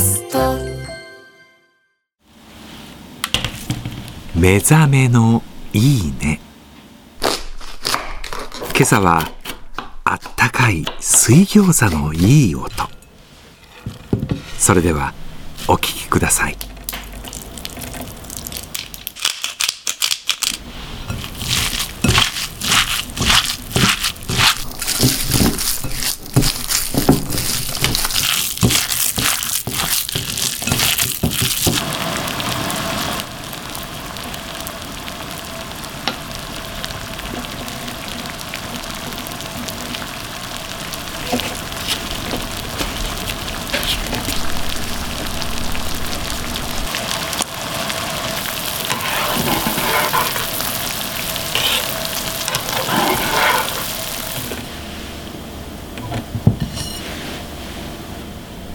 スト。目覚めのいいね。今朝はあったかい水餃子のいい音。それではお聴きください。